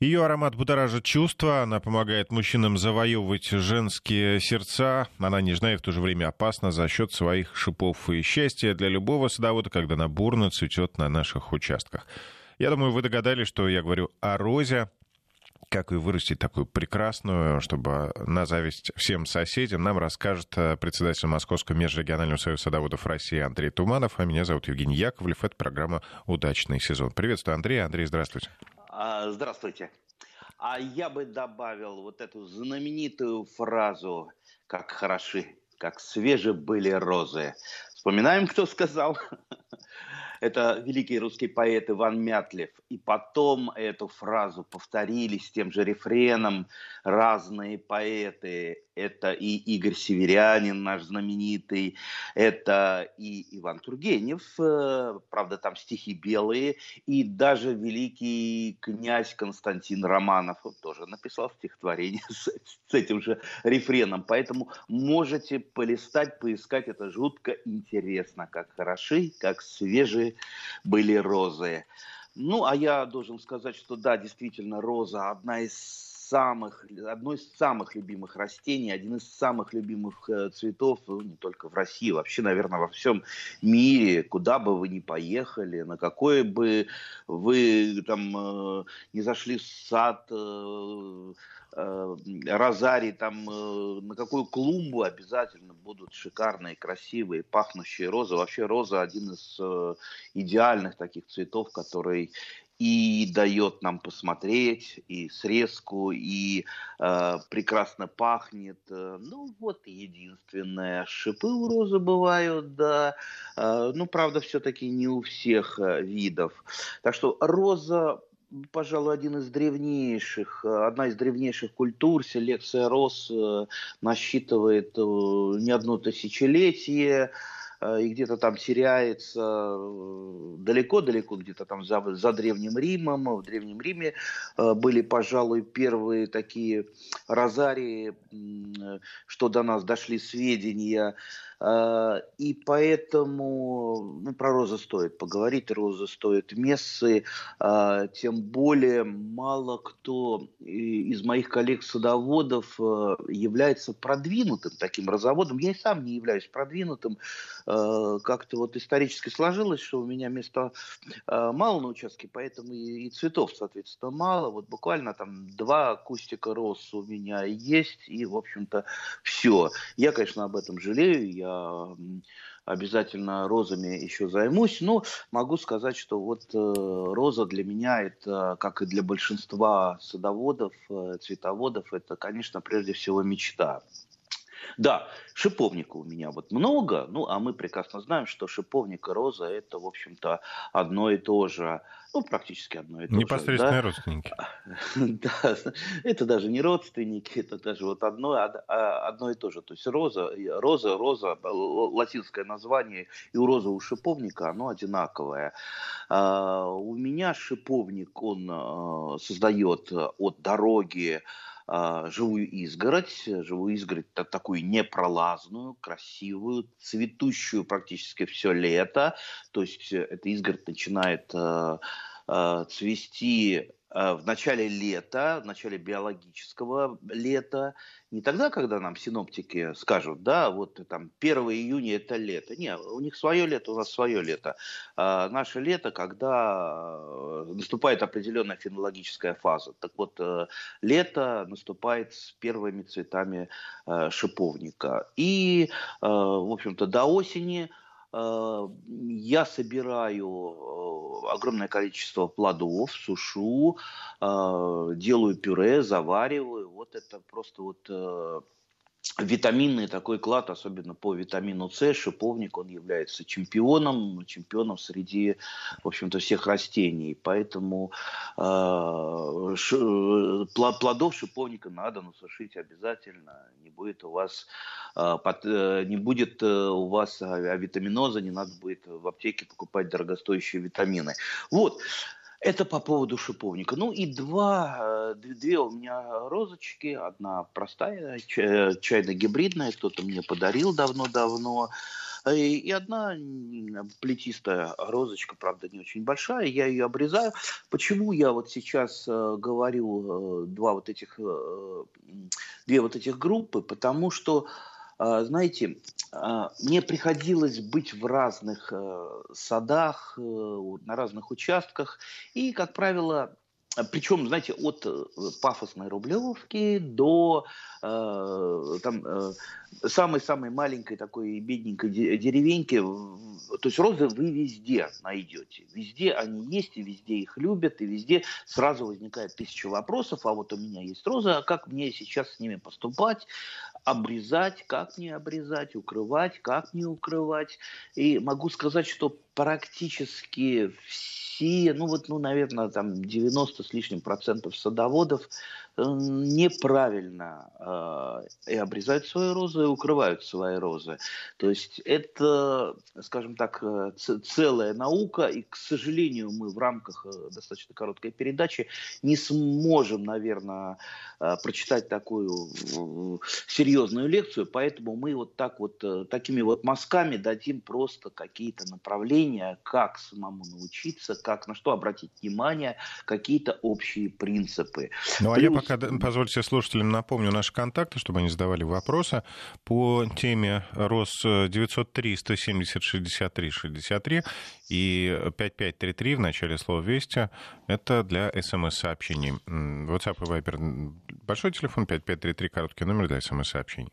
Ее аромат будоражит чувства, она помогает мужчинам завоевывать женские сердца. Она нежна и в то же время опасна за счет своих шипов и счастья для любого садовода, когда она бурно цветет на наших участках. Я думаю, вы догадались, что я говорю о розе. Как ее вырастить такую прекрасную, чтобы на зависть всем соседям, нам расскажет э, председатель Московского межрегионального союза садоводов России Андрей Туманов. А меня зовут Евгений Яковлев. Это программа «Удачный сезон». Приветствую, Андрей. Андрей, здравствуйте. А, здравствуйте. А я бы добавил вот эту знаменитую фразу «Как хороши, как свежи были розы». Вспоминаем, кто сказал? Это великий русский поэт Иван Мятлев. И потом эту фразу повторили с тем же рефреном разные поэты это и Игорь Северянин, наш знаменитый, это и Иван Тургенев, э, правда, там стихи белые, и даже великий князь Константин Романов тоже написал стихотворение с, с этим же рефреном. Поэтому можете полистать, поискать, это жутко интересно, как хороши, как свежие были розы. Ну, а я должен сказать, что да, действительно, роза одна из самых, одно из самых любимых растений, один из самых любимых э, цветов, ну, не только в России, вообще, наверное, во всем мире, куда бы вы ни поехали, на какой бы вы там э, не зашли в сад, э, розарий, там на какую клумбу обязательно будут шикарные, красивые, пахнущие розы. Вообще роза один из идеальных таких цветов, который и дает нам посмотреть, и срезку, и э, прекрасно пахнет. Ну, вот единственное. Шипы у розы бывают, да. Э, ну, правда, все-таки не у всех э, видов. Так что роза пожалуй, один из древнейших, одна из древнейших культур, селекция роз э, насчитывает э, не одно тысячелетие, Э, и где-то там теряется э, далеко-далеко, где-то там за, за Древним Римом. В Древнем Риме э, были, пожалуй, первые такие розарии, что до нас дошли сведения и поэтому ну, про розы стоит поговорить, розы стоит мессы, а, тем более мало кто из моих коллег-садоводов а, является продвинутым таким розоводом. Я и сам не являюсь продвинутым. Как-то вот исторически сложилось, что у меня места мало на участке, поэтому и цветов, соответственно, мало. Вот буквально там два кустика роз у меня есть, и, в общем-то, все. Я, конечно, об этом жалею, я обязательно розами еще займусь. Но могу сказать, что вот э, роза для меня это, как и для большинства садоводов, э, цветоводов, это, конечно, прежде всего мечта. Да, шиповника у меня вот много, ну, а мы прекрасно знаем, что шиповник и роза – это, в общем-то, одно и то же, ну, практически одно и то Непосредственные же. Непосредственные родственники. Да, это даже не родственники, это даже вот одно, а, одно и то же. То есть роза, роза, роза, латинское название, и у розы, у шиповника оно одинаковое. А, у меня шиповник, он а, создает от дороги живую изгородь, живую изгородь такую непролазную, красивую, цветущую практически все лето. То есть э, эта изгородь начинает э, э, цвести Э, в начале лета, в начале биологического лета, не тогда, когда нам синоптики скажут, да, вот там 1 июня это лето. Не, у них свое лето, у нас свое лето. А наше лето, когда э, наступает определенная фенологическая фаза. Так вот, э, лето наступает с первыми цветами шиповника. И, в общем-то, до осени я собираю огромное количество плодов, сушу, э, делаю пюре, завариваю. Вот это просто вот э, витаминный такой клад, особенно по витамину С, шиповник, он является чемпионом, чемпионом среди, в общем-то, всех растений. Поэтому э, ш, плодов шиповника надо насушить обязательно. Не будет у вас, э, под, э, не будет э, у вас авитаминоза, не надо будет в аптеке покупать дорогостоящие витамины. Вот. Это по поводу шиповника. Ну и два, э, две у меня розочки. Одна простая, чайно-гибридная, кто-то мне подарил давно-давно. И одна плетистая розочка, правда, не очень большая, я ее обрезаю. Почему я вот сейчас говорю два вот этих, две вот этих группы? Потому что знаете, мне приходилось быть в разных садах, на разных участках, и, как правило, а, Причем, знаете, от э, пафосной рублевки до э, там э, самой-самой маленькой такой бедненькой деревеньки. То есть розы вы везде найдете. Везде они есть, и везде их любят, и везде сразу возникает тысяча вопросов. А вот у меня есть розы, а как мне сейчас с ними поступать? Обрезать, как не обрезать, укрывать, как не укрывать. И могу сказать, что практически все, ну вот, ну, наверное, там 90 с лишним процентов садоводов э, неправильно э, и обрезают свои розы, и укрывают свои розы. То есть это, скажем так, э, целая наука, и, к сожалению, мы в рамках э, достаточно короткой передачи не сможем, наверное, прочитать такую серьезную лекцию, поэтому мы вот так вот, такими вот мазками дадим просто какие-то направления, как самому научиться, как на что обратить внимание, какие-то общие принципы. Ну, а Плюс... я пока, позвольте слушателям напомню наши контакты, чтобы они задавали вопросы по теме РОС 903 170 63 63 и 5533 в начале слова «Вести» — это для смс-сообщений. WhatsApp и Viber — большой телефон, 5533 — короткий номер для смс-сообщений.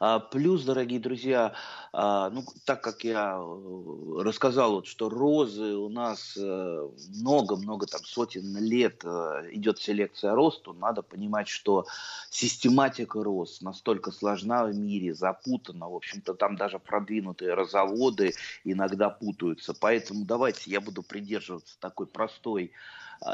А, плюс, дорогие друзья, а, ну, так как я э, рассказал, вот, что розы у нас э, много-много, там, сотен лет э, идет селекция роз, то надо понимать, что систематика роз настолько сложна в мире, запутана, в общем-то, там даже продвинутые розоводы иногда путаются. Поэтому давайте я буду придерживаться такой простой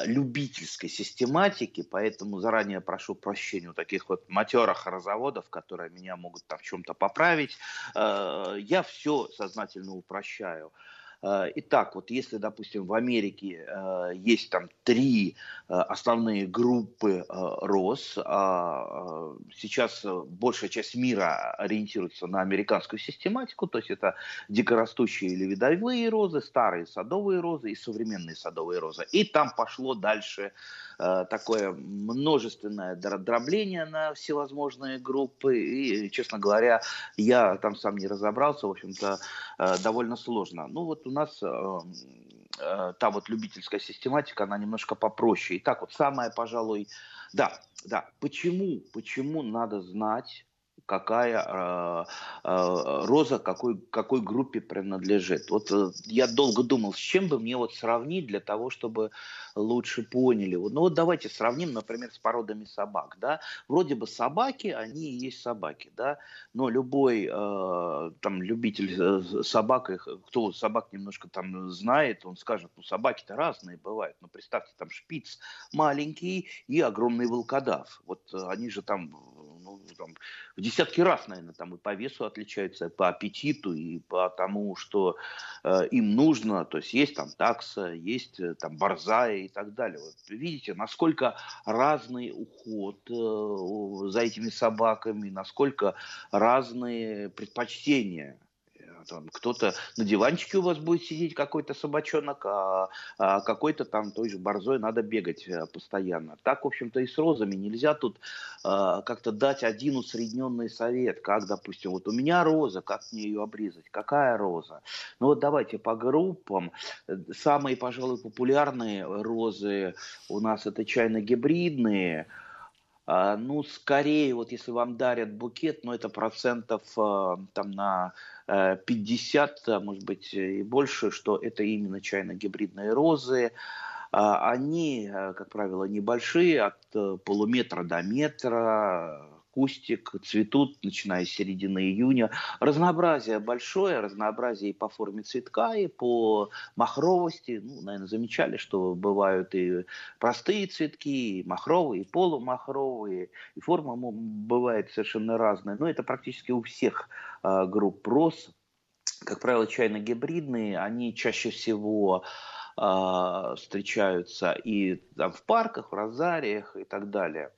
любительской систематики, поэтому заранее прошу прощения у таких вот матерых разоводов, которые меня могут там в чем-то поправить. А, я все сознательно упрощаю. Э, итак, вот если, допустим, в Америке э, есть там три э, основные группы роз, а сейчас большая часть мира ориентируется на американскую систематику, то есть это дикорастущие или видовые розы, старые садовые розы и современные садовые розы. И там пошло дальше такое множественное дробление на всевозможные группы. И, честно говоря, я там сам не разобрался, в общем-то, э, довольно сложно. Ну вот у нас э, та вот любительская систематика, она немножко попроще. Итак, вот самое, пожалуй, да, да, почему, почему надо знать какая э, э, роза какой, какой группе принадлежит. Вот э, я долго думал, с чем бы мне вот сравнить для того, чтобы лучше поняли. Ну вот давайте сравним, например, с породами собак. Да? Вроде бы собаки, они и есть собаки, да? но любой э, там любитель э, собак, кто собак немножко там знает, он скажет, ну собаки-то разные бывают. Но представьте, там шпиц маленький и огромный волкодав. Вот э, они же там ну, там, в десятки раз, наверное, там и по весу отличаются, и по аппетиту, и по тому, что э, им нужно. То есть есть там такса, есть э, там борзая и так далее. Вот видите, насколько разный уход э, за этими собаками, насколько разные предпочтения там кто-то на диванчике у вас будет сидеть какой-то собачонок, а, а какой-то там той же борзой надо бегать э, постоянно. Так, в общем-то, и с розами нельзя тут а, как-то дать один усредненный совет, как, допустим, вот у меня роза, как мне ее обрезать, какая роза. Ну вот давайте по группам. Самые, пожалуй, популярные розы у нас это чайно-гибридные, а, ну, скорее, вот если вам дарят букет, ну, это процентов там на 50, э, может быть, и больше, что это именно чайно-гибридные розы. А, они, э, как правило, небольшие, от э, полуметра до метра, кустик, цветут, начиная с середины июня. Разнообразие большое, разнообразие и по форме цветка, и по махровости. Ну, наверное, замечали, что бывают и простые цветки, и махровые, и полумахровые, и форма бывает совершенно разная. Но это практически у всех э, групп роз. Как правило, чайно-гибридные, они чаще всего э, встречаются и там, в парках, в розариях и так далее.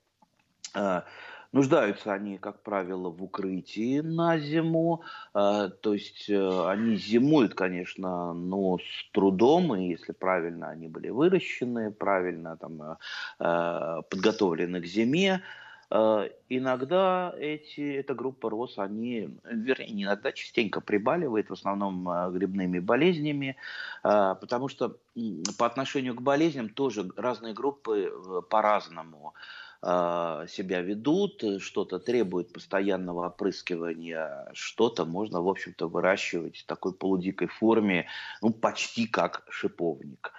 Нуждаются они, как правило, в укрытии на зиму. То есть они зимуют, конечно, но с трудом, и если правильно они были выращены, правильно там, подготовлены к зиме, Э, иногда эти, эта группа роз, они, вернее, не иногда, частенько прибаливает, в основном э, грибными болезнями, э, потому что по отношению к болезням тоже разные группы по-разному себя ведут, что-то требует постоянного опрыскивания, что-то можно, в общем-то, выращивать в такой полудикой форме, ну, почти как шиповник.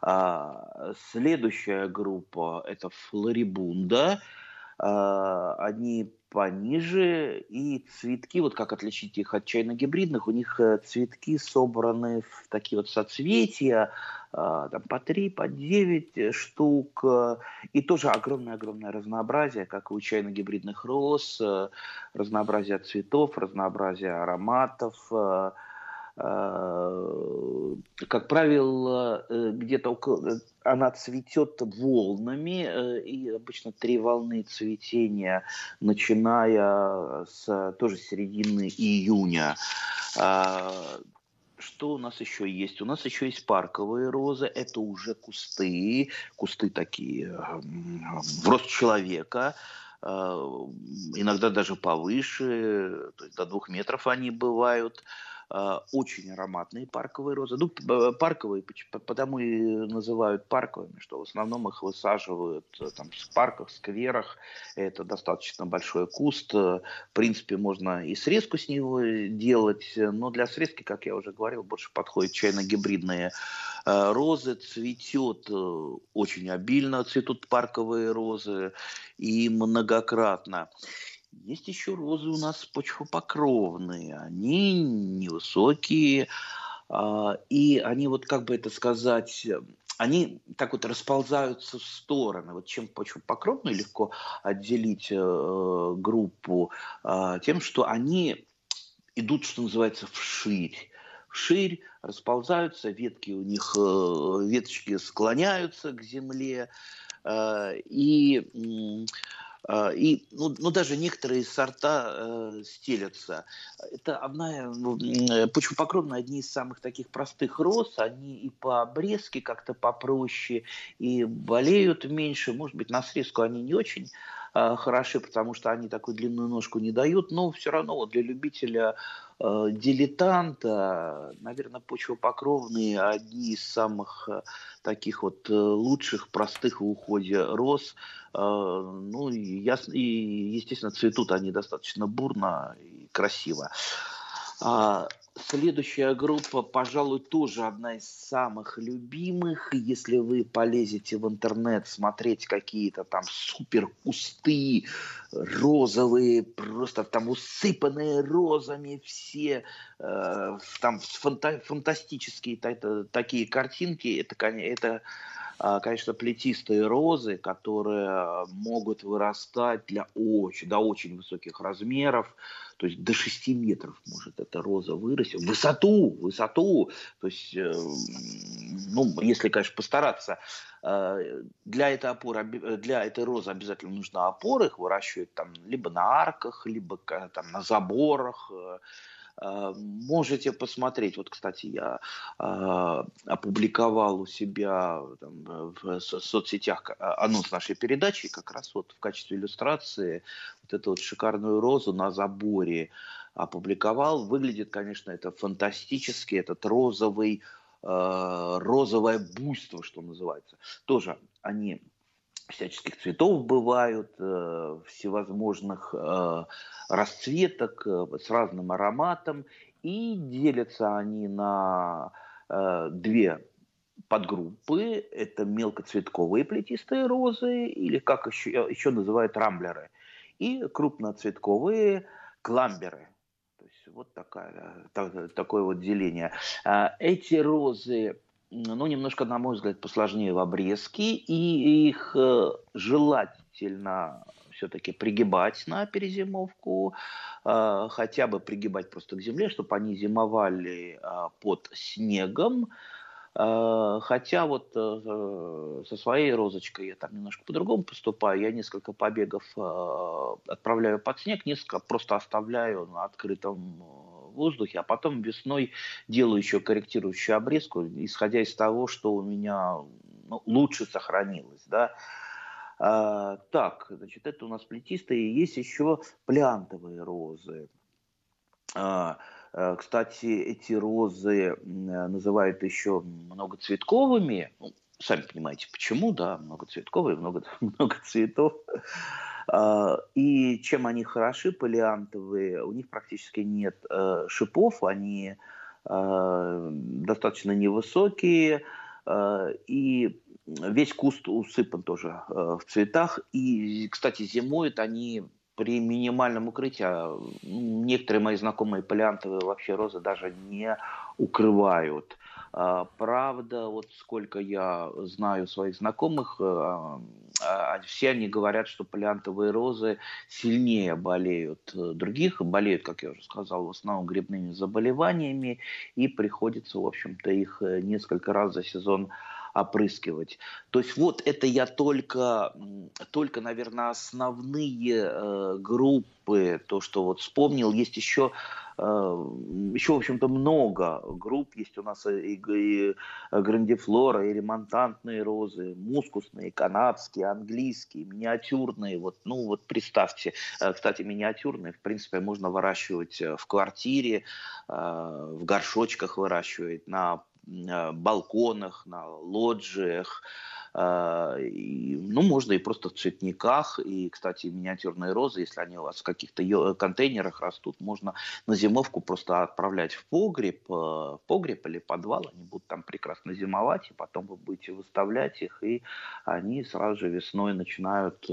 А, следующая группа – это флорибунда – а, они пониже, и цветки, вот как отличить их от чайно-гибридных, у них э, цветки собраны в такие вот соцветия, а, там по 3, по 9 штук, и тоже огромное-огромное разнообразие, как и у чайно-гибридных роз, э, разнообразие цветов, разнообразие ароматов, э, Э, как правило, э, где-то около, она цветет волнами, э, и обычно три волны цветения, начиная с тоже середины июня. А, что у нас еще есть? У нас еще есть парковые розы. Это уже кусты, кусты такие в рост человека иногда даже повыше, то есть до двух метров они бывают. А, очень ароматные парковые розы. Ну, парковые, потому и называют парковыми, что в основном их высаживают э, там, в парках, скверах. Это достаточно большой куст. В принципе, можно и срезку с него делать, но для срезки, как я уже говорил, больше подходят чайно-гибридные э, розы. Цветет э, очень обильно, цветут парковые розы и многократно. Есть еще розы у нас почвопокровные. Они невысокие, а, и они вот, как бы это сказать, они так вот расползаются в стороны. Вот чем почвопокровную легко отделить э, группу, э, тем, что они идут, что называется, вширь. Вширь расползаются, ветки у них, э, веточки склоняются к земле, э, и а, и ну, ну, даже некоторые сорта э, стелятся. Это одна, э, почвопокровные одни из самых таких простых роз. Они и по обрезке как-то попроще, и болеют меньше. Может быть, на срезку они не очень э, хороши, потому что они такую длинную ножку не дают. Но все равно вот для любителя э, дилетанта, наверное, почвопокровные одни из самых э, таких вот э, лучших, простых в уходе роз. Э, ну, и, ясно, и, естественно, цветут они достаточно бурно и красиво. А, следующая группа, пожалуй, тоже одна из самых любимых. Если вы полезете в интернет смотреть какие-то там супер кусты розовые, просто там усыпанные розами все, э, там фанта фантастические такие картинки, это, это а, конечно, плетистые розы, которые могут вырастать для очень, до очень высоких размеров, то есть до 6 метров может эта роза вырасти. Высоту, высоту, то есть, э, ну, если, конечно, постараться, э, для этой опоры, для этой розы обязательно нужна опора, их выращивают там либо на арках, либо там на заборах, э, Э, можете посмотреть. Вот, кстати, я э, опубликовал у себя там, в соцсетях анонс нашей передачи, как раз вот в качестве иллюстрации вот эту вот шикарную розу на заборе опубликовал. Выглядит, конечно, это фантастически, этот розовый, розовое буйство, что называется. Тоже они всяческих цветов бывают, э, всевозможных э, расцветок э, с разным ароматом. И делятся они на две подгруппы. Это мелкоцветковые плетистые розы, или как еще, еще называют рамблеры. И крупноцветковые кламберы. То есть вот такая, так, такое вот деление. А, эти розы ну, немножко, на мой взгляд, посложнее в обрезке, и их э, желательно все-таки пригибать на перезимовку, э, хотя бы пригибать просто к земле, чтобы они зимовали э, под снегом, хотя вот со своей розочкой я там немножко по-другому поступаю. Я несколько побегов отправляю под снег, несколько просто оставляю на открытом воздухе, а потом весной делаю еще корректирующую обрезку, исходя из того, что у меня ну, лучше сохранилось. Да? А, так, значит, это у нас плетистые. Есть еще плянтовые розы. А, а, кстати, эти розы называют еще многоцветковыми. Ну, сами понимаете, почему, да, многоцветковые, много, много цветов. А, и чем они хороши, полиантовые, у них практически нет э, шипов, они э, достаточно невысокие, э, и весь куст усыпан тоже в цветах. И, кстати, зимуют они при минимальном укрытии. А, некоторые мои знакомые полиантовые вообще розы даже не укрывают. А, правда, вот сколько я знаю своих знакомых, э, а, все они говорят, что полиантовые розы сильнее болеют других, болеют, как я уже сказал, в основном грибными заболеваниями, и приходится, в общем-то, их э, несколько раз за сезон опрыскивать. То есть вот это я только, только наверное, основные э, группы, то, что вот вспомнил. Есть еще э, еще, в общем-то, много групп. Есть у нас и, и грандифлора, и ремонтантные розы, мускусные, канадские, английские, миниатюрные. Вот, ну, вот представьте, э, кстати, миниатюрные, в принципе, можно выращивать э, в квартире, в горшочках выращивать, на балконах, на лоджиях, э, ну, можно и просто в цветниках. И, кстати, миниатюрные розы, если они у вас в каких-то контейнерах растут, можно на зимовку просто отправлять в погреб, э, в погреб или подвал. Они будут там прекрасно зимовать, и потом вы будете выставлять их, и они сразу же весной начинают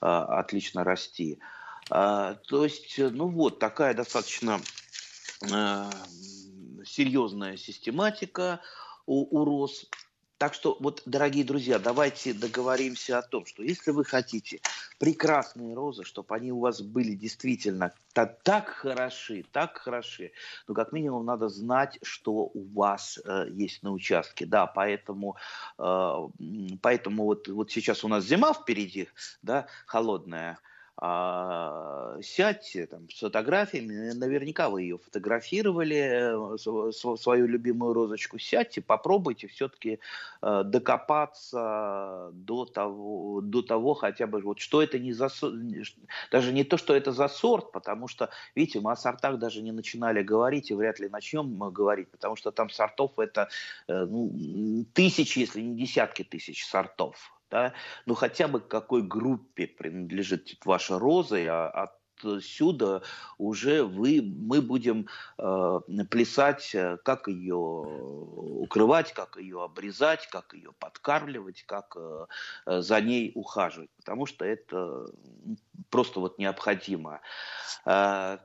отлично расти. То есть, ну вот, такая достаточно серьезная систематика у, у РОС. Так что, вот, дорогие друзья, давайте договоримся о том, что если вы хотите прекрасные розы, чтобы они у вас были действительно так, так хороши, так хороши, ну, как минимум, надо знать, что у вас э, есть на участке. Да, поэтому, э, поэтому вот, вот сейчас у нас зима впереди, да, холодная, а, сядьте там, с фотографиями, наверняка вы ее фотографировали, э, свою любимую розочку, сядьте, попробуйте все-таки э, докопаться до того, до того хотя бы, вот что это не за, даже не то, что это за сорт, потому что, видите, мы о сортах даже не начинали говорить и вряд ли начнем говорить, потому что там сортов это э, ну, тысячи, если не десятки тысяч сортов да, ну хотя бы к какой группе принадлежит ваша роза, а отсюда уже вы, мы будем э, плясать, э, как ее укрывать, как ее обрезать, как ее подкармливать, как э, за ней ухаживать, потому что это просто вот необходимо. Э,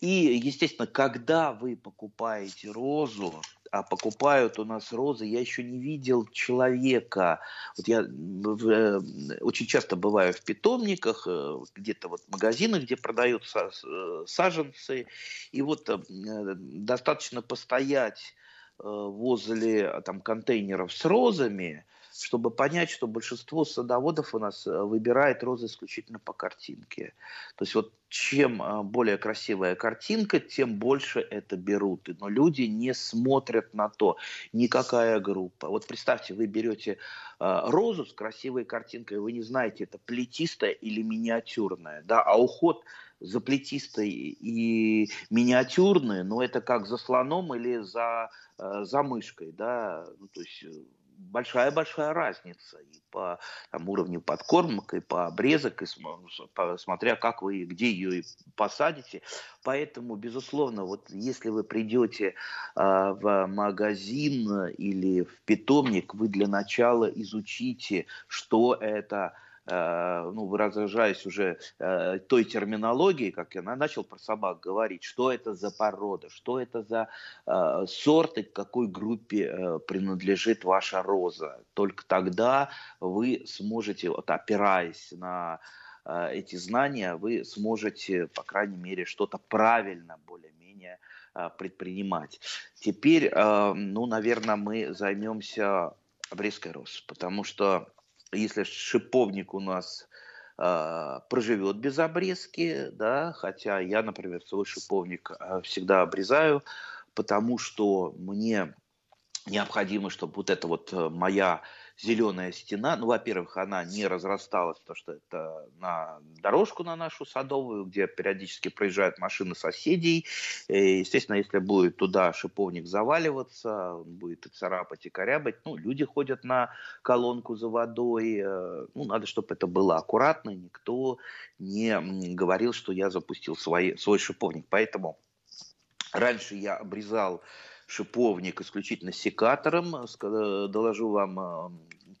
и, естественно, когда вы покупаете розу, а покупают у нас розы. Я еще не видел человека. Вот я э, очень часто бываю в питомниках, э, где-то вот в магазинах, где продаются э, саженцы. И вот достаточно постоять возле там, контейнеров с розами, чтобы понять, что большинство садоводов у нас э, выбирает розы исключительно по картинке. То есть вот чем э, более красивая картинка, тем больше это берут. Но люди не смотрят на то, никакая группа. Вот представьте, вы берете э, розу с красивой картинкой, вы не знаете, это плетистая или миниатюрная, да, а уход за плетистой и миниатюрной, но это как за слоном или за, за мышкой, да, ну, то есть большая-большая разница и по там, уровню подкормок, и по обрезок, и по, смотря как вы, где ее посадите. Поэтому, безусловно, вот если вы придете э, в магазин или в питомник, вы для начала изучите, что это ну, выражаясь уже э, той терминологией, как я начал про собак говорить, что это за порода, что это за э, сорт и к какой группе принадлежит ваша роза. Только тогда вы сможете, вот, опираясь на эти знания, вы сможете, по крайней мере, что-то правильно более-менее предпринимать. Теперь, ну, наверное, мы займемся обрезкой роз, потому что если шиповник у нас проживет без обрезки, да, хотя я, например, свой шиповник всегда обрезаю, потому что мне необходимо, чтобы вот эта вот моя зеленая стена. Ну, во-первых, она не разрасталась, потому что это на дорожку на нашу садовую, где периодически проезжают машины соседей. И, естественно, если будет туда шиповник заваливаться, он будет и царапать, и корябать. Ну, люди ходят на колонку за водой. Э, ну, надо, чтобы это было аккуратно. Никто не говорил, что я запустил свой, свой шиповник. Поэтому раньше я обрезал шиповник исключительно секатором. Э, доложу вам э,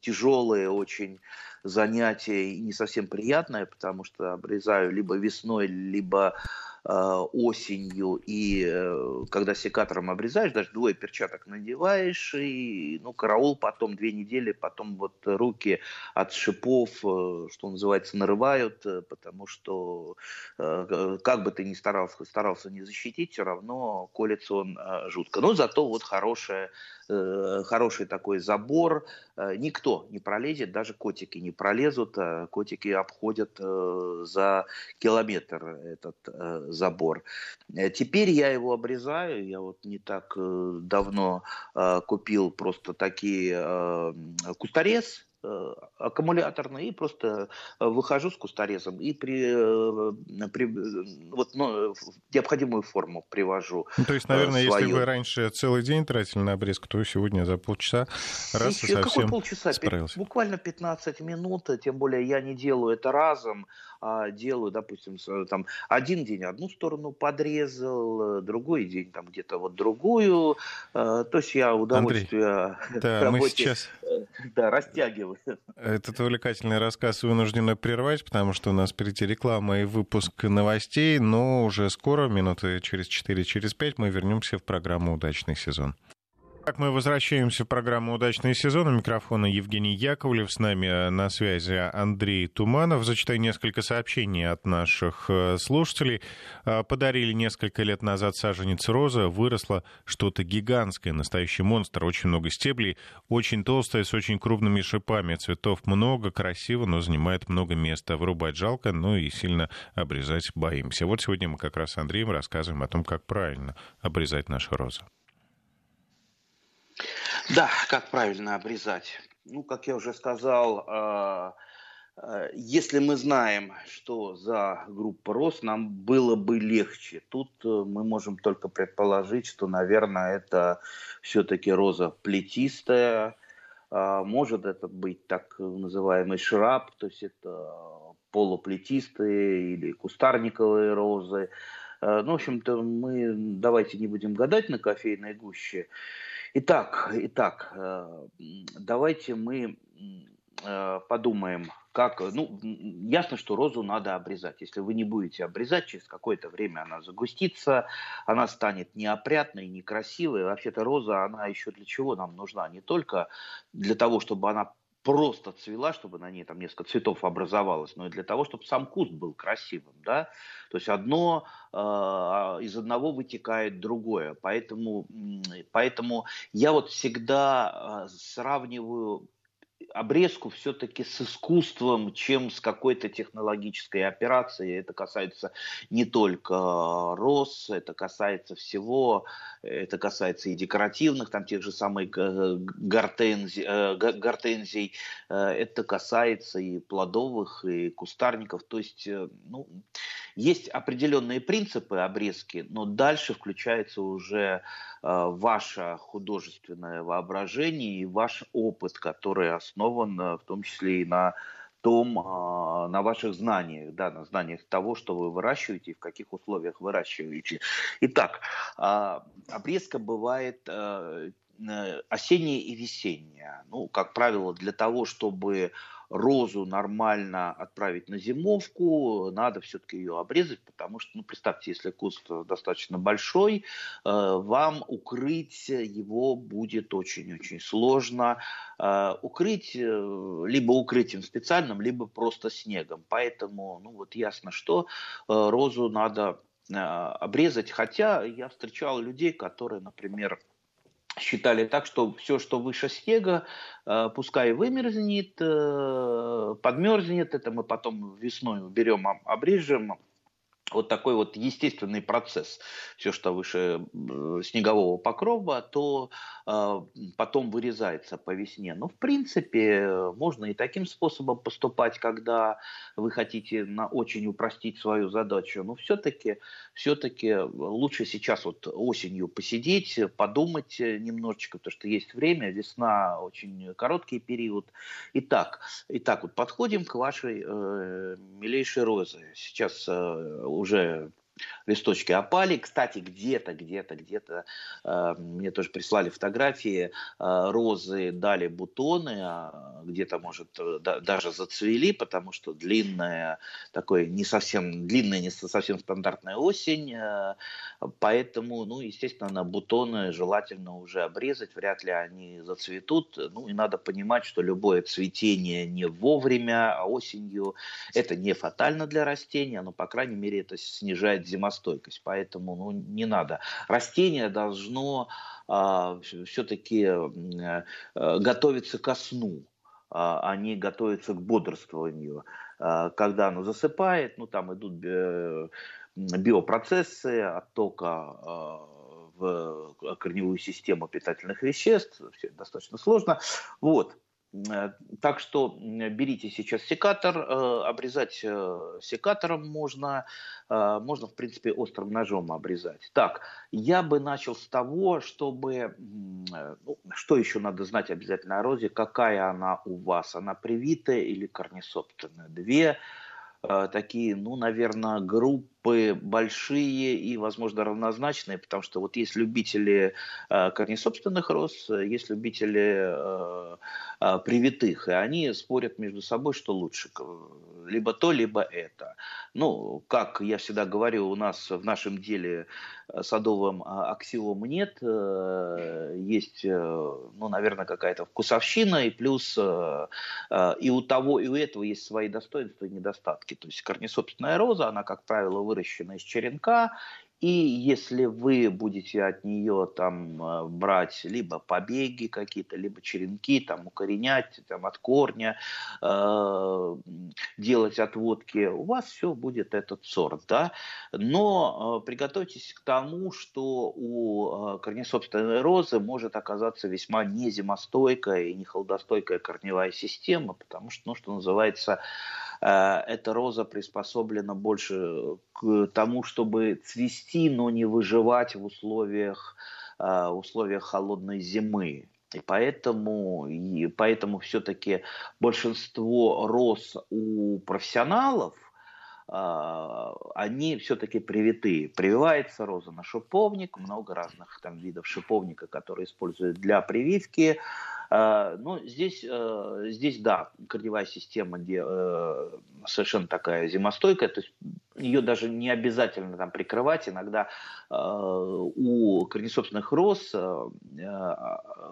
тяжелое очень занятие и не совсем приятное, потому что обрезаю либо весной, либо Э, осенью, и э, когда секатором обрезаешь, даже двое перчаток надеваешь, и, ну, караул потом две недели, потом вот руки от шипов, э, что называется, нарывают, потому что как бы ты ни старался, старался не защитить, все равно колется он жутко. Но зато вот хорошая хороший такой забор, никто не пролезет, даже котики не пролезут, котики обходят за километр этот забор. Э, теперь я его обрезаю, я вот не так э, давно э, купил просто такие кусторез, Э, аккумуляторный и просто э, выхожу с кусторезом и при, э, при вот, ну, необходимую форму привожу. Ну, то есть, наверное, свою. если вы раньше целый день тратили на обрезку, то сегодня за полчаса раз Еще и совсем полчаса? справился. Буквально 15 минут, тем более я не делаю это разом, а делаю, допустим, там один день одну сторону подрезал, другой день там где-то вот другую. То есть я удовольствие Андрей, да, мы сейчас... да, растягиваю этот увлекательный рассказ вынуждены прервать, потому что у нас впереди реклама и выпуск новостей, но уже скоро, минуты через 4, через 5, мы вернемся в программу «Удачный сезон». Так, мы возвращаемся в программу «Удачный сезон». У микрофона Евгений Яковлев. С нами э, на связи Андрей Туманов. Зачитаю несколько сообщений от наших э, слушателей. Э, подарили несколько лет назад саженец роза. Выросло что-то гигантское, настоящий монстр. Очень много стеблей, очень толстая, с очень крупными шипами. Цветов много, красиво, но занимает много места. Вырубать жалко, но и сильно обрезать боимся. Вот сегодня мы как раз с Андреем рассказываем о том, как правильно обрезать наши розы. Да, как правильно обрезать? Ну, как я уже сказал, а, а, если мы знаем, что за группа роз, нам было бы легче. Тут э, мы можем только предположить, что, наверное, это все-таки роза плетистая. А, может это быть так называемый шраб, то есть это полуплетистые или кустарниковые розы. Ну, в общем-то, мы давайте не будем гадать на кофейной гуще. Итак, итак, э, давайте мы э, подумаем, как, ну, ясно, что розу надо обрезать. Если вы не будете обрезать, через какое-то время она загустится, она станет неопрятной, некрасивой. Вообще-то роза, она еще для чего нам нужна? Не только для того, чтобы она просто цвела, чтобы на ней там несколько цветов образовалось, но и для того, чтобы сам куст был красивым, да. То есть одно э, из одного вытекает другое, поэтому, поэтому я вот всегда э, сравниваю обрезку все-таки с искусством, чем с какой-то технологической операцией. Это касается не только роз, это касается всего, это касается и декоративных, там тех же самых гортензий, э, гортензий э, это касается и плодовых, и кустарников. То есть, э, ну, есть определенные принципы обрезки, но дальше включается уже Э, ваше художественное воображение и ваш опыт, который основан э, в том числе и на том, э, на ваших знаниях, да, на знаниях того, что вы выращиваете и в каких условиях выращиваете. Итак, обрезка бывает осенняя и весенняя. Ну, как правило, для того, чтобы розу нормально отправить на зимовку, надо все-таки ее обрезать, потому что, ну, представьте, если куст достаточно большой, э, вам укрыть его будет очень-очень сложно. Э, укрыть э, либо укрытием специальным, либо просто снегом. Поэтому, ну, вот ясно, что розу надо обрезать. Хотя я встречал людей, которые, например, считали так, что все, что выше снега, пускай вымерзнет, подмерзнет, это мы потом весной берем, обрежем, вот такой вот естественный процесс. Все, что выше снегового покрова, то э, потом вырезается по весне. Но, в принципе, можно и таким способом поступать, когда вы хотите на очень упростить свою задачу. Но все-таки все-таки лучше сейчас вот осенью посидеть, подумать немножечко, потому что есть время, весна очень короткий период. Итак, итак вот подходим к вашей э, милейшей розе. Сейчас э, уже листочки опали. Кстати, где-то, где-то, где-то э, мне тоже прислали фотографии, э, розы дали бутоны, а где-то, может, да, даже зацвели, потому что длинная, такой не совсем, длинная, не совсем стандартная осень, э, поэтому, ну, естественно, на бутоны желательно уже обрезать, вряд ли они зацветут, ну, и надо понимать, что любое цветение не вовремя, а осенью, это не фатально для растения, но, по крайней мере, это снижает повышает зимостойкость. Поэтому ну, не надо. Растение должно а, все-таки а, готовиться ко сну а, а не готовиться к бодрствованию. А, когда оно засыпает, ну там идут биопроцессы оттока в корневую систему питательных веществ, все достаточно сложно. Вот. Э, так что берите сейчас секатор, э, обрезать э, секатором можно, можно, в принципе, острым ножом обрезать. Так, я бы начал с того, чтобы, ну, что еще надо знать обязательно о розе, какая она у вас, она привитая или корнесобственная. Две такие, ну, наверное, группы большие и, возможно, равнозначные, потому что вот есть любители э, корнесобственных роз, есть любители э, э, привитых, и они спорят между собой, что лучше, либо то, либо это. Ну, как я всегда говорю, у нас в нашем деле садовым аксиом нет, есть, ну, наверное, какая-то вкусовщина, и плюс и у того, и у этого есть свои достоинства и недостатки. То есть корнесобственная роза, она, как правило, выращена из черенка, и если вы будете от нее там э, брать либо побеги какие-то, либо черенки, там укоренять там, от корня, э, делать отводки, у вас все будет этот сорт, да. Но э, приготовьтесь к тому, что у э, корнесобственной розы может оказаться весьма незимостойкая и не холодостойкая корневая система, потому что, ну, что называется, Э, эта роза приспособлена больше к тому, чтобы цвести, но не выживать в условиях, э, условиях холодной зимы. И поэтому, и поэтому все-таки большинство роз у профессионалов, э, они все-таки привитые. Прививается роза на шиповник, много разных там видов шиповника, которые используют для прививки. Э, Но ну, здесь, э, здесь, да, корневая система э, совершенно такая зимостойкая, то есть ее даже не обязательно там прикрывать. Иногда у корнесобственных роз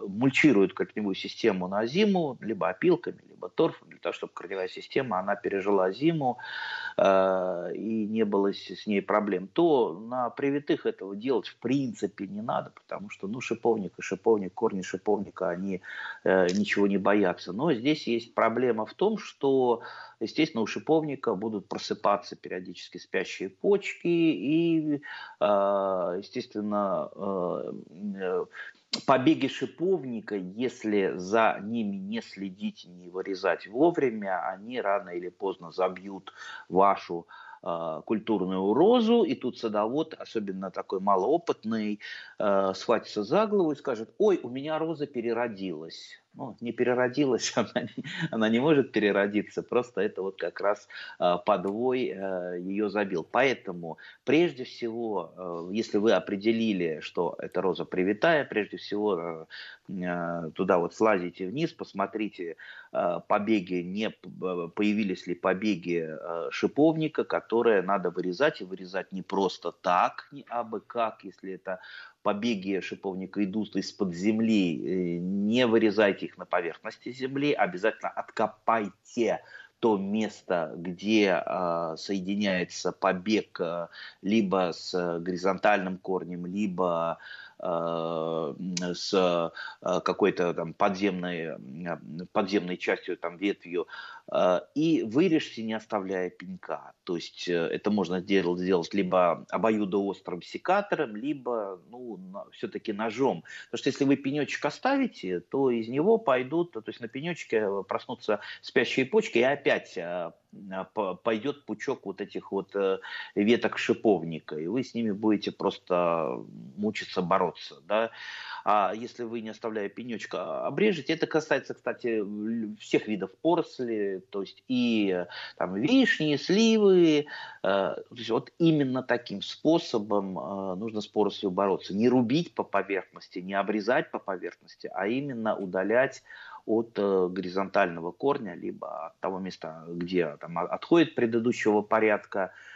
мульчируют корневую систему на зиму, либо опилками, либо торфом, для того, чтобы корневая система, она пережила зиму и не было с ней проблем. То на привитых этого делать в принципе не надо, потому что ну, шиповник и шиповник, корни шиповника, они ничего не бояться. Но здесь есть проблема в том, что, естественно, у шиповника будут просыпаться периодически спящие почки и, э, естественно, э, побеги шиповника, если за ними не следить, не вырезать вовремя, они рано или поздно забьют вашу культурную розу, и тут садовод, особенно такой малоопытный, схватится за голову и скажет, ой, у меня роза переродилась ну, не переродилась, она она не может переродиться, просто это вот как раз э, подвой э, ее забил. Поэтому прежде всего, э, если вы определили, что эта роза привитая, прежде всего э, туда вот слазите вниз, посмотрите побеги, не появились ли побеги шиповника, которые надо вырезать и вырезать не просто так, не абы как, если это побеги шиповника идут из-под земли, э, не вырезайте их на поверхности земли, обязательно откопайте то место, где э, соединяется побег э, либо с горизонтальным корнем, либо Э, с э, какой-то там подземной, подземной частью, там ветвью, и вырежьте, не оставляя пенька. То есть это можно сделать, сделать либо обоюдоострым секатором, либо ну, все-таки ножом. Потому что если вы пенечек оставите, то из него пойдут, то есть на пенечке проснутся спящие почки, и опять пойдет пучок вот этих вот веток шиповника, и вы с ними будете просто мучиться, бороться, да, а если вы, не оставляя пенечка, обрежете, это касается, кстати, всех видов поросли, то есть и там вишни, сливы, э, то есть вот именно таким способом э, нужно с порослью бороться. Не рубить по поверхности, не обрезать по поверхности, а именно удалять от э, горизонтального корня, либо от того места, где там отходит предыдущего порядка, а,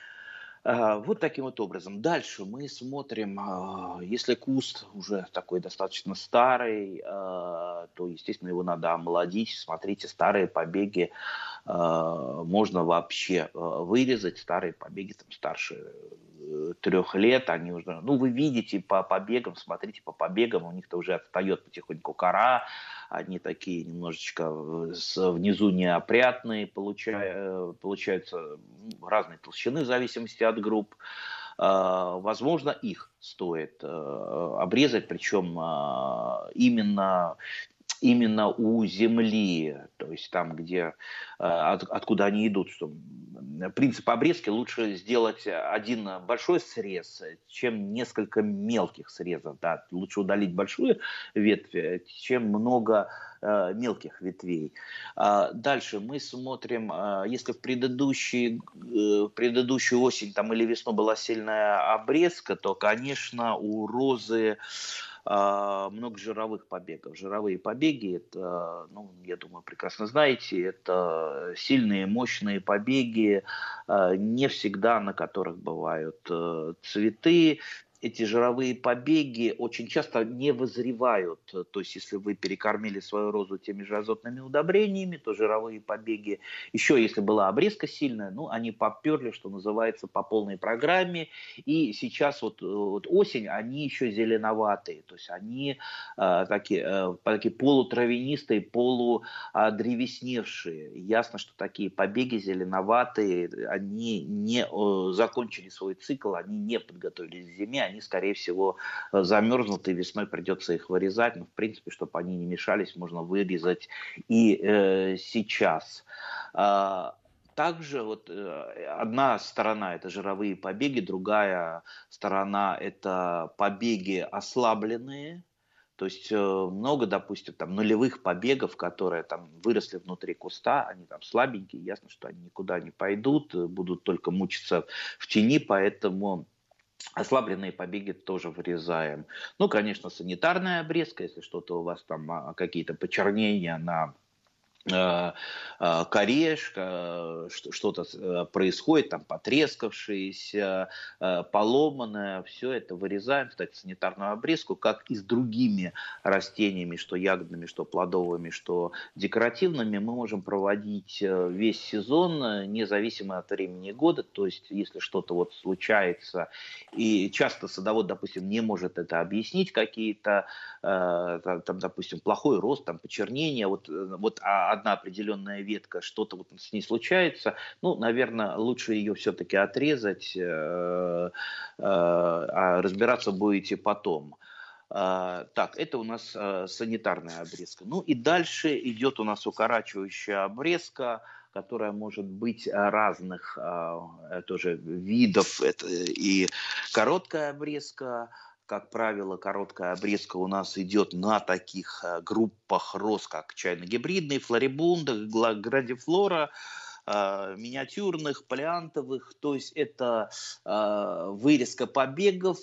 вот таким вот образом. Дальше мы смотрим, а, если куст уже такой достаточно старый, а, то, естественно, его надо омолодить. Смотрите, старые побеги можно вообще вырезать. Старые побеги там старше э, трех лет, они уже, ну, вы видите по побегам, смотрите по побегам, у них-то уже отстает потихоньку кора, они такие немножечко внизу неопрятные, получая, э, получаются разной толщины в зависимости от групп. Возможно, их стоит э, обрезать, причем именно именно у земли, то есть там, где, э, от, откуда они идут. Что принцип обрезки лучше сделать один большой срез, чем несколько мелких срезов. Да. Лучше удалить большую ветвь, чем много э, мелких ветвей. А дальше мы смотрим, э, если в предыдущий, э, предыдущую осень там, или весну была сильная обрезка, то, конечно, у розы много жировых побегов. Жировые побеги, это, ну, я думаю, прекрасно знаете, это сильные, мощные побеги, а, не всегда на которых бывают э, цветы, эти жировые побеги очень часто не вызревают. То есть, если вы перекормили свою розу теми же азотными удобрениями, то жировые побеги, еще если была обрезка сильная, ну, они поперли, что называется, по полной программе. И сейчас вот, вот осень, они еще зеленоватые. То есть, они э, такие, э, такие полутравянистые, полудревесневшие. Ясно, что такие побеги зеленоватые, они не э, закончили свой цикл, они не подготовились к зиме, они, скорее всего, э, замерзнут, и весной придется их вырезать. Но, в принципе, чтобы они не мешались, можно вырезать и э, сейчас. А, также вот э, одна сторона это жировые побеги, другая сторона это побеги ослабленные, то есть э, много, допустим, там нулевых побегов, которые там выросли внутри куста, они там слабенькие, ясно, что они никуда не пойдут, будут только мучиться в тени, поэтому Ослабленные побеги тоже вырезаем. Ну, конечно, санитарная обрезка, если что-то у вас там, а, какие-то почернения на Э, э, корешка, что-то э, происходит, там потрескавшееся, поломанное, все это вырезаем, кстати, санитарную обрезку, как и с другими растениями, что ягодными, что плодовыми, что декоративными, мы можем проводить весь сезон, независимо от времени года, то есть если что-то вот случается, и часто садовод, допустим, не может это объяснить, какие-то, там, допустим, плохой рост, там, почернение, вот, вот а одна определенная ветка, что-то вот с ней случается, ну, наверное, лучше ее все-таки отрезать, э, э, а разбираться будете потом. Uh, так, это у нас санитарная обрезка. Ну и дальше идет у нас укорачивающая обрезка, которая может быть разных тоже видов. Это и короткая обрезка, как правило, короткая обрезка у нас идет на таких э, группах роз, как чайно-гибридные, флорибунды, градифлора, э, миниатюрных, полиантовых, то есть это э, вырезка побегов,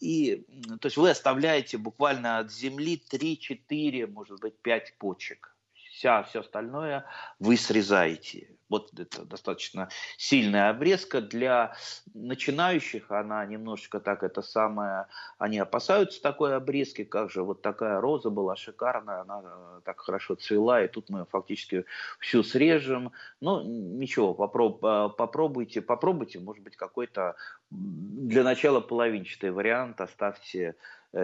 и то есть вы оставляете буквально от земли 3-4, может быть 5 почек. Вся, все остальное вы срезаете. Вот это достаточно сильная обрезка. Для начинающих она немножечко так, это самое, они опасаются такой обрезки, как же вот такая роза была шикарная, она э, так хорошо цвела, и тут мы фактически всю срежем. Ну, ничего, попроб, э, попробуйте, попробуйте, может быть, какой-то для начала половинчатый вариант, оставьте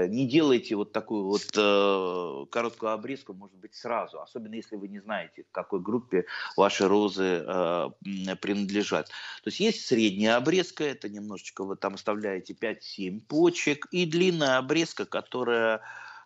не делайте вот такую вот э, короткую обрезку, может быть, сразу, особенно если вы не знаете, к какой группе ваши розы э, принадлежат. То есть есть средняя обрезка, это немножечко вы там оставляете 5-7 почек, и длинная обрезка, которая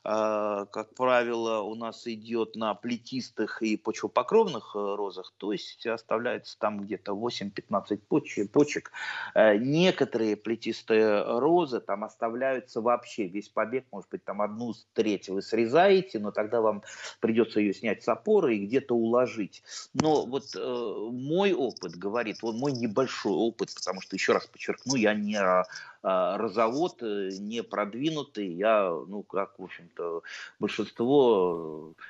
как правило, у нас идет на плетистых и почвопокровных э, розах, то есть оставляется там где-то 8-15 почек. Э, некоторые плетистые розы там оставляются вообще, весь побег, может быть, там одну треть вы срезаете, но тогда вам придется ее снять с опоры и где-то уложить. Но вот э, мой опыт говорит, вот мой небольшой опыт, потому что, еще раз подчеркну, я не а, разовод э, не продвинутый. Я, ну, как, в общем-то, большинство э,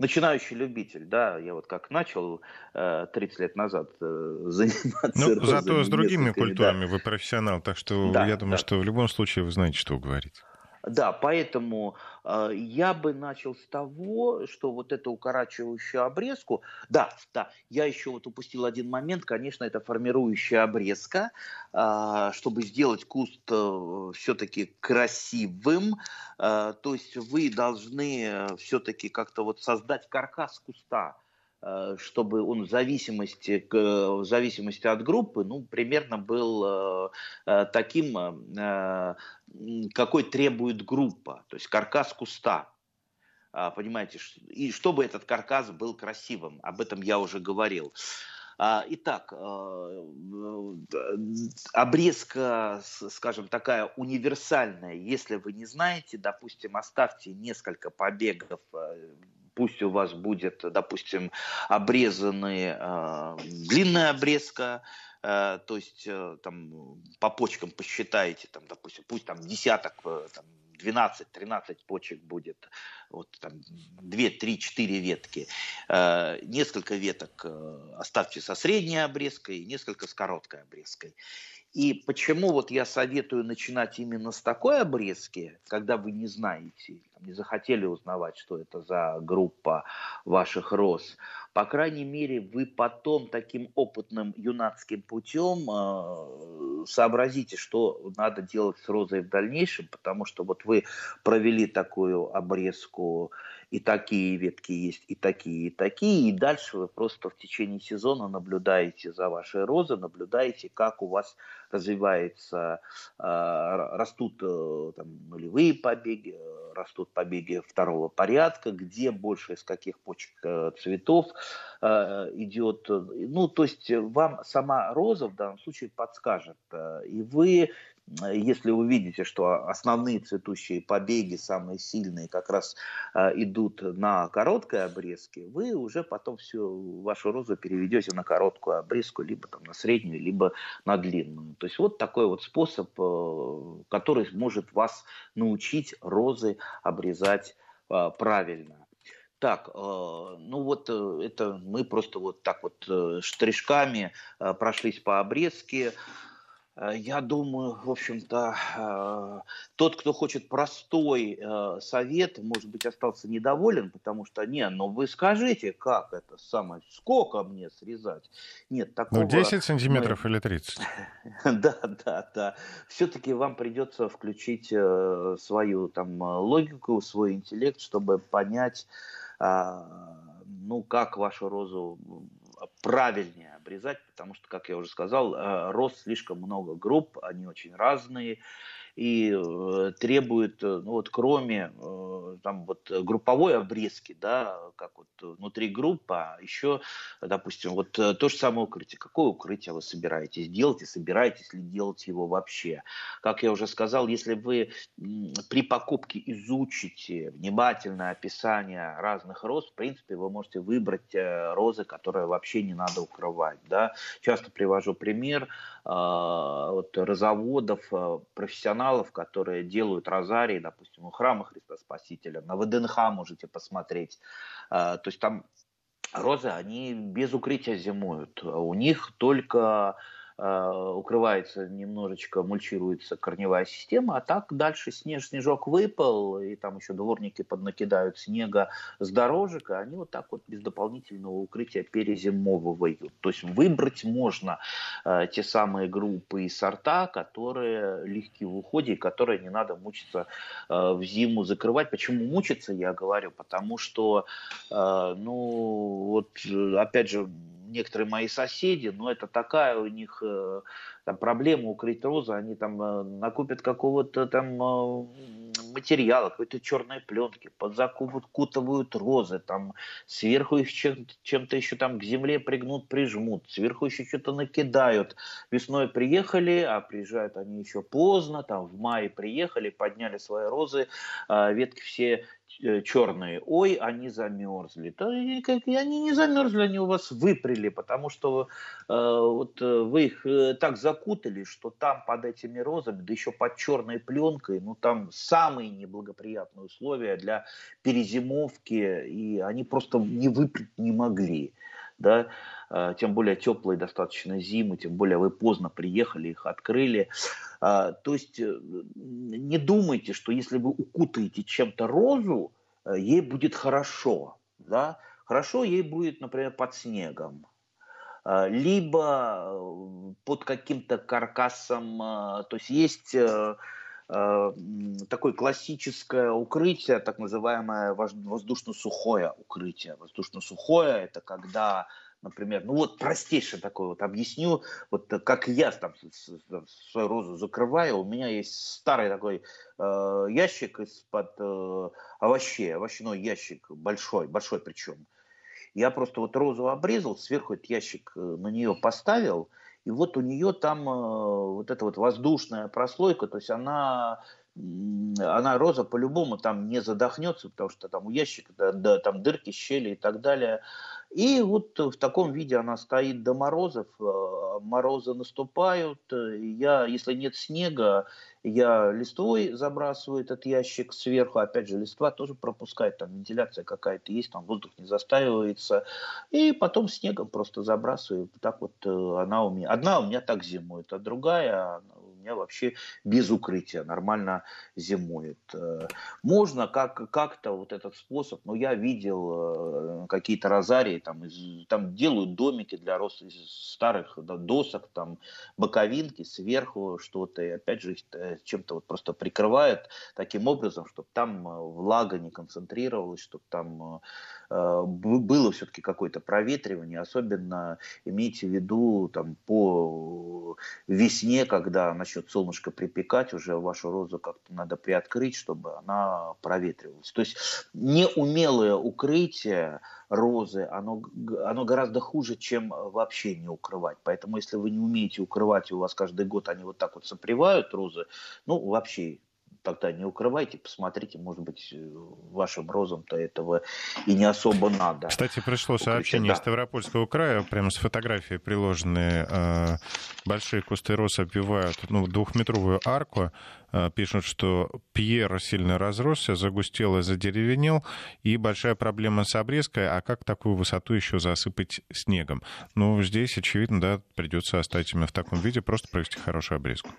начинающий любитель, да, я вот как начал 30 э, лет назад заниматься. Ну, зато с другими культурами да. вы профессионал, так что да, я думаю, да. что в любом случае вы знаете, что говорить. Да, поэтому э, я бы начал с того, что вот эту укорачивающую обрезку, да, да, я еще вот упустил один момент, конечно, это формирующая обрезка, э, чтобы сделать куст э, все-таки красивым, э, то есть вы должны все-таки как-то вот создать каркас куста, чтобы он в зависимости, в зависимости от группы ну, примерно был э, э, таким, какой требует группа, то есть каркас куста. А, понимаете, и чтобы этот каркас был красивым, об этом я уже говорил. А, итак, обрезка, скажем, такая универсальная, если вы не знаете, допустим, оставьте несколько побегов пусть у вас будет, допустим, обрезанная э, длинная обрезка, э, то есть э, там по почкам посчитаете, там, допустим, пусть там десяток, э, там, 12-13 почек будет, вот там 2, 3, 4 ветки. Э, несколько веток э, оставьте со средней обрезкой, несколько с короткой обрезкой. И почему вот я советую начинать именно с такой обрезки, когда вы не знаете, не захотели узнавать, что это за группа ваших роз. По крайней мере, вы потом таким опытным юнацким путем э, сообразите, что надо делать с розой в дальнейшем, потому что вот вы провели такую обрезку и такие ветки есть, и такие, и такие, и дальше вы просто в течение сезона наблюдаете за вашей розой, наблюдаете, как у вас развивается, а, растут э, там, нулевые побеги, растут побеги второго порядка, где больше из каких почек э, цветов э, идет. Ну, то есть вам сама роза в данном случае подскажет, и вы если увидите, что основные цветущие побеги, самые сильные, как раз э, идут на короткой обрезке, вы уже потом всю вашу розу переведете на короткую обрезку, либо там на среднюю, либо на длинную. То есть вот такой вот способ, э, который может вас научить розы обрезать э, правильно. Так, ну вот это мы просто вот так вот штришками прошлись по обрезке. Э, я думаю, в общем-то, э, тот, кто хочет простой э, совет, может быть, остался недоволен, потому что, не, ну вы скажите, как это самое, сколько мне срезать? Нет, ну, такого... Ну, 10 сантиметров мы... или 30? да, да, да. Все-таки вам придется включить свою там логику, свой интеллект, чтобы понять, ну, как вашу розу правильнее обрезать, потому что, как я уже сказал, э, рост слишком много групп, они очень разные, и э, требует, э, ну вот кроме э, там вот групповой обрезки, да, как вот внутри группы, а еще, допустим, вот то же самое укрытие. Какое укрытие вы собираетесь делать и собираетесь ли делать его вообще? Как я уже сказал, если вы при покупке изучите внимательное описание разных роз, в принципе, вы можете выбрать розы, которые вообще не надо укрывать, да. Часто привожу пример вот розоводов, профессионалов, каналов, которые делают розарии, допустим, у храма Христа Спасителя, на ВДНХ можете посмотреть. А, то есть там розы, они без укрытия зимуют. У них только укрывается немножечко, мульчируется корневая система, а так дальше снег, снежок выпал, и там еще дворники поднакидают снега с дорожек, и они вот так вот без дополнительного укрытия перезимовывают. То есть выбрать можно э, те самые группы и сорта, которые легки в уходе, и которые не надо мучиться э, в зиму закрывать. Почему мучиться, я говорю, потому что, э, ну, вот опять же, некоторые мои соседи, но это такая у них э, там, проблема укрыть розы, они там э, накупят какого-то там э, материала, какой-то черной пленки, подзакутывают розы, там сверху их чем- чем-то еще там к земле пригнут, прижмут, сверху еще что-то накидают. Весной приехали, а приезжают они еще поздно, там в мае приехали, подняли свои розы, ветки все черные, ой, они замерзли. То и, как, они не замерзли, они у вас выпрели, потому что э, вот э, вы их э, так закутали, что там под этими розами, да еще под черной пленкой, ну там самые неблагоприятные условия для перезимовки, и они просто не выпрять не могли. Да? Э, тем более теплые достаточно зимы, тем более вы поздно приехали, их открыли. А, то есть э, не думайте, что если вы укутаете чем-то розу, э, ей будет хорошо. Да? Хорошо ей будет, например, под снегом а, либо под каким-то каркасом, то есть есть такое классическое укрытие, так называемое воздушно-сухое укрытие. Воздушно-сухое – это когда например, ну вот простейшее такое вот объясню, вот как я там свою розу закрываю, у меня есть старый такой э, ящик из-под э, овощей, овощной ящик большой, большой причем. Я просто вот розу обрезал, сверху этот ящик э, на нее поставил, и вот у нее там э, вот эта вот воздушная прослойка, то есть она она роза по-любому там не задохнется, потому что там у ящика да, да, там дырки, щели и так далее. И вот в таком виде она стоит до морозов, э, морозы наступают, я, если нет снега, я листвой забрасываю этот ящик сверху, опять же, листва тоже пропускает, там вентиляция какая-то есть, там воздух не застаивается, и потом снегом просто забрасываю, так вот э, она у меня, одна у меня так зимует, а другая меня вообще без укрытия нормально зимует. Э, можно как, как-то вот этот способ, но я видел э, какие-то розарии, там, там делают домики для роста старых досок, там боковинки сверху что-то, и опять же э, чем-то вот просто прикрывают таким образом, чтобы там влага не концентрировалась, чтобы там было все-таки какое-то проветривание, особенно имейте в виду там по весне, когда начнет солнышко припекать, уже вашу розу как-то надо приоткрыть, чтобы она проветривалась. То есть неумелое укрытие розы, оно, оно гораздо хуже, чем вообще не укрывать. Поэтому если вы не умеете укрывать, и у вас каждый год они вот так вот сопревают розы, ну вообще тогда не укрывайте, посмотрите, может быть, вашим розам-то этого и не особо надо. Кстати, пришло сообщение да. из Ставропольского края, прямо с фотографией приложенные. Э, большие кусты роз обвивают ну, двухметровую арку, э, пишут, что Пьер сильно разросся, загустел и задеревенел, и большая проблема с обрезкой, а как такую высоту еще засыпать снегом? Ну, здесь, очевидно, да, придется оставить именно в таком виде, просто провести хорошую обрезку.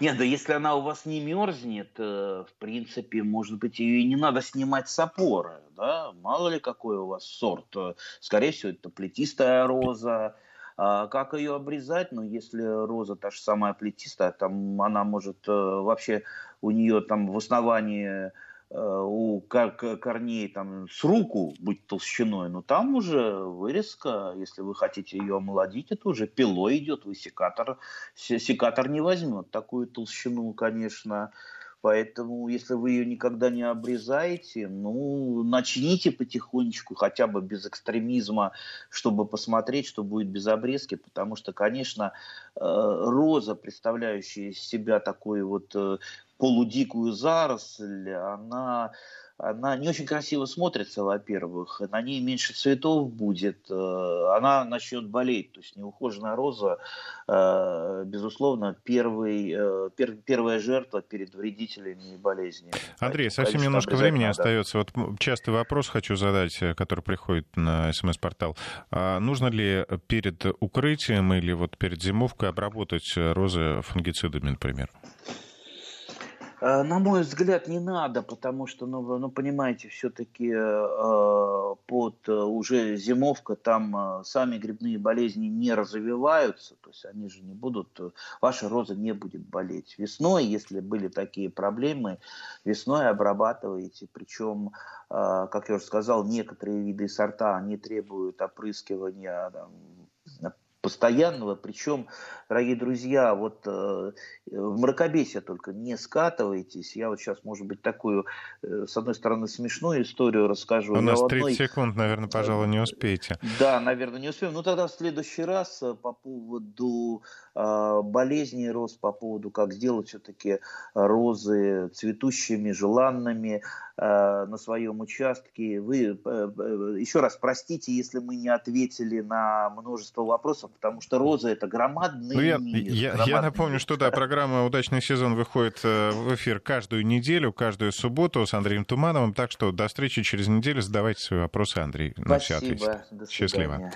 Нет, да если она у вас не мерзнет, э, в принципе, может быть, ее и не надо снимать с опоры, да, мало ли какой у вас сорт. Скорее всего, это плетистая роза. А как ее обрезать? Ну, если роза та же самая плетистая, там она может э, вообще, у нее там в основании Э, у корней там с руку быть толщиной, но там уже вырезка, если вы хотите ее омолодить, это уже пилой идет, вы секатор, секатор не возьмет такую толщину, конечно, Поэтому, если вы ее никогда не обрезаете, ну, начните потихонечку, хотя бы без экстремизма, чтобы посмотреть, что будет без обрезки, потому что, конечно, э, роза, представляющая из себя такой вот э, полудикую заросль, она она не очень красиво смотрится, во-первых, на ней меньше цветов будет, э, она начнет болеть, то есть неухоженная роза, э, безусловно, первый, э, пер, первая жертва перед вредителями и болезнями. Андрей, Поэтому, совсем конечно, немножко времени надо. остается. Вот частый вопрос хочу задать, который приходит на смс-портал. А нужно ли перед укрытием или вот перед зимовкой обработать розы фунгицидами, например? Э, на мой взгляд, не надо, потому что, ну, ну понимаете, все-таки э, под э, уже зимовка там э, сами грибные болезни не развиваются, то есть они же не будут, э, ваша роза не будет болеть. Весной, если были такие проблемы, весной обрабатываете, причем, э, как я уже сказал, некоторые виды сорта, они требуют опрыскивания там, постоянного, причем, дорогие друзья, вот э, в мракобесие только не скатывайтесь. Я вот сейчас, может быть, такую, э, с одной стороны, смешную историю расскажу. У нас 30 одной... секунд, наверное, пожалуй, не успеете. Да, наверное, не успеем. Ну, тогда в следующий раз э, по поводу э, болезней роз, по поводу, как сделать все-таки розы цветущими, желанными э, на своем участке. Вы э, э, еще раз простите, если мы не ответили на множество вопросов, потому что роза это громадный ну, я, мир. Я, громадный я напомню, мир. что да, программа «Удачный сезон» выходит э, в эфир каждую неделю, каждую субботу с Андреем Тумановым, так что до встречи через неделю задавайте свои вопросы, Андрей. Спасибо, на все ответит. Счастливо.